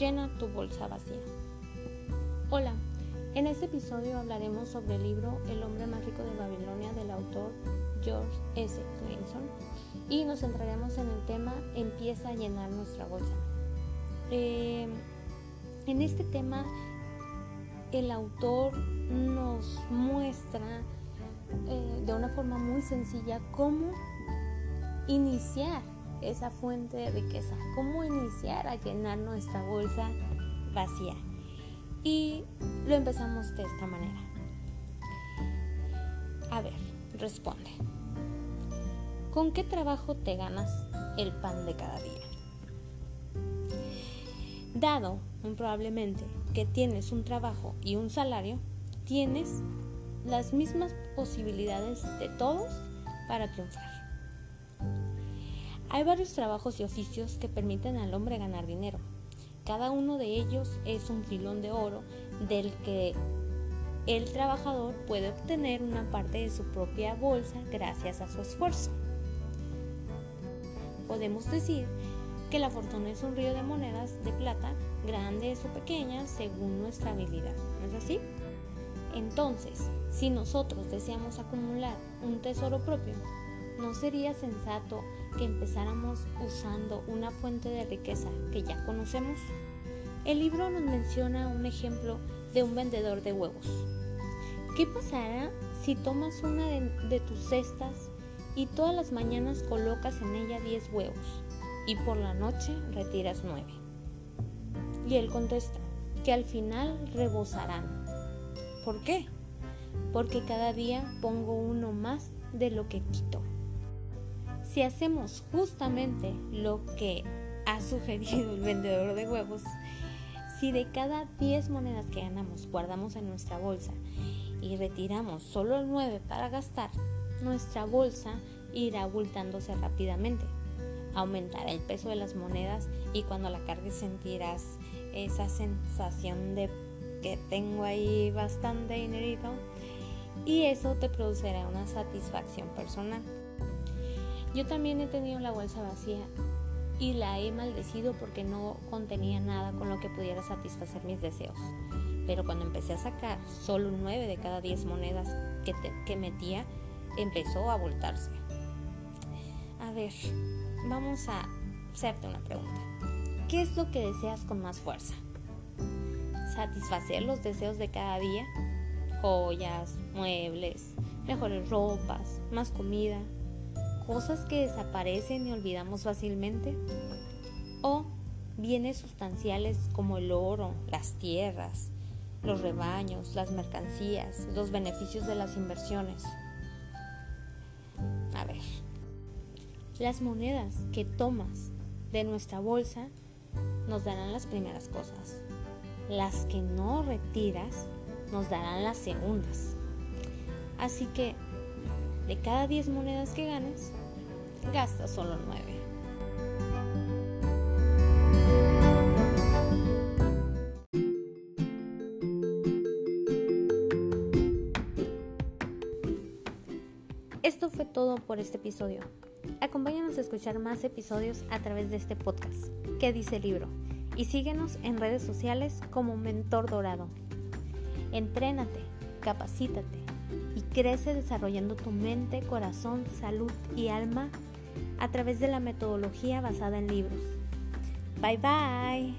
Llena tu bolsa vacía. Hola, en este episodio hablaremos sobre el libro El hombre más rico de Babilonia del autor George S. Clinton y nos centraremos en el tema Empieza a llenar nuestra bolsa. Eh, en este tema el autor nos muestra eh, de una forma muy sencilla cómo iniciar esa fuente de riqueza, cómo iniciar a llenar nuestra bolsa vacía. Y lo empezamos de esta manera. A ver, responde. ¿Con qué trabajo te ganas el pan de cada día? Dado, probablemente, que tienes un trabajo y un salario, tienes las mismas posibilidades de todos para triunfar. Hay varios trabajos y oficios que permiten al hombre ganar dinero. Cada uno de ellos es un filón de oro del que el trabajador puede obtener una parte de su propia bolsa gracias a su esfuerzo. Podemos decir que la fortuna es un río de monedas de plata, grandes o pequeñas, según nuestra habilidad. ¿No es así? Entonces, si nosotros deseamos acumular un tesoro propio, ¿no sería sensato que empezáramos usando una fuente de riqueza que ya conocemos? El libro nos menciona un ejemplo de un vendedor de huevos. ¿Qué pasará si tomas una de, tus cestas y todas las mañanas colocas en ella 10 huevos y por la noche retiras 9? Y él contesta que al final rebosarán. ¿Por qué? Porque cada día pongo uno más de lo que quito. Si hacemos justamente lo que ha sugerido el vendedor de huevos, si de cada 10 monedas que ganamos guardamos en nuestra bolsa y retiramos solo 9 para gastar, nuestra bolsa irá abultándose rápidamente. Aumentará el peso de las monedas y cuando la cargues sentirás esa sensación de que tengo ahí bastante dinerito y eso te producirá una satisfacción personal. Yo también he tenido la bolsa vacía y la he maldecido porque no contenía nada con lo que pudiera satisfacer mis deseos. Pero cuando empecé a sacar solo 9 de cada 10 monedas que, que metía, empezó a voltarse. A ver, vamos a hacerte una pregunta. ¿Qué es lo que deseas con más fuerza? ¿Satisfacer los deseos de cada día? Joyas, muebles, mejores ropas, más comida, cosas que desaparecen y olvidamos fácilmente, o bienes sustanciales como el oro, las tierras, los rebaños, las mercancías, los beneficios de las inversiones. A ver, las monedas que tomas de nuestra bolsa nos darán las primeras cosas. Las que no retiras nos darán las segundas. Así que de cada 10 monedas que ganes, gasta solo 9. Esto fue todo por este episodio. Acompáñanos a escuchar más episodios a través de este podcast. ¿Qué dice el libro? Y síguenos en redes sociales como Mentor Dorado. Entrénate, capacítate y crece desarrollando tu mente, corazón, salud y alma a través de la metodología basada en libros. Bye bye.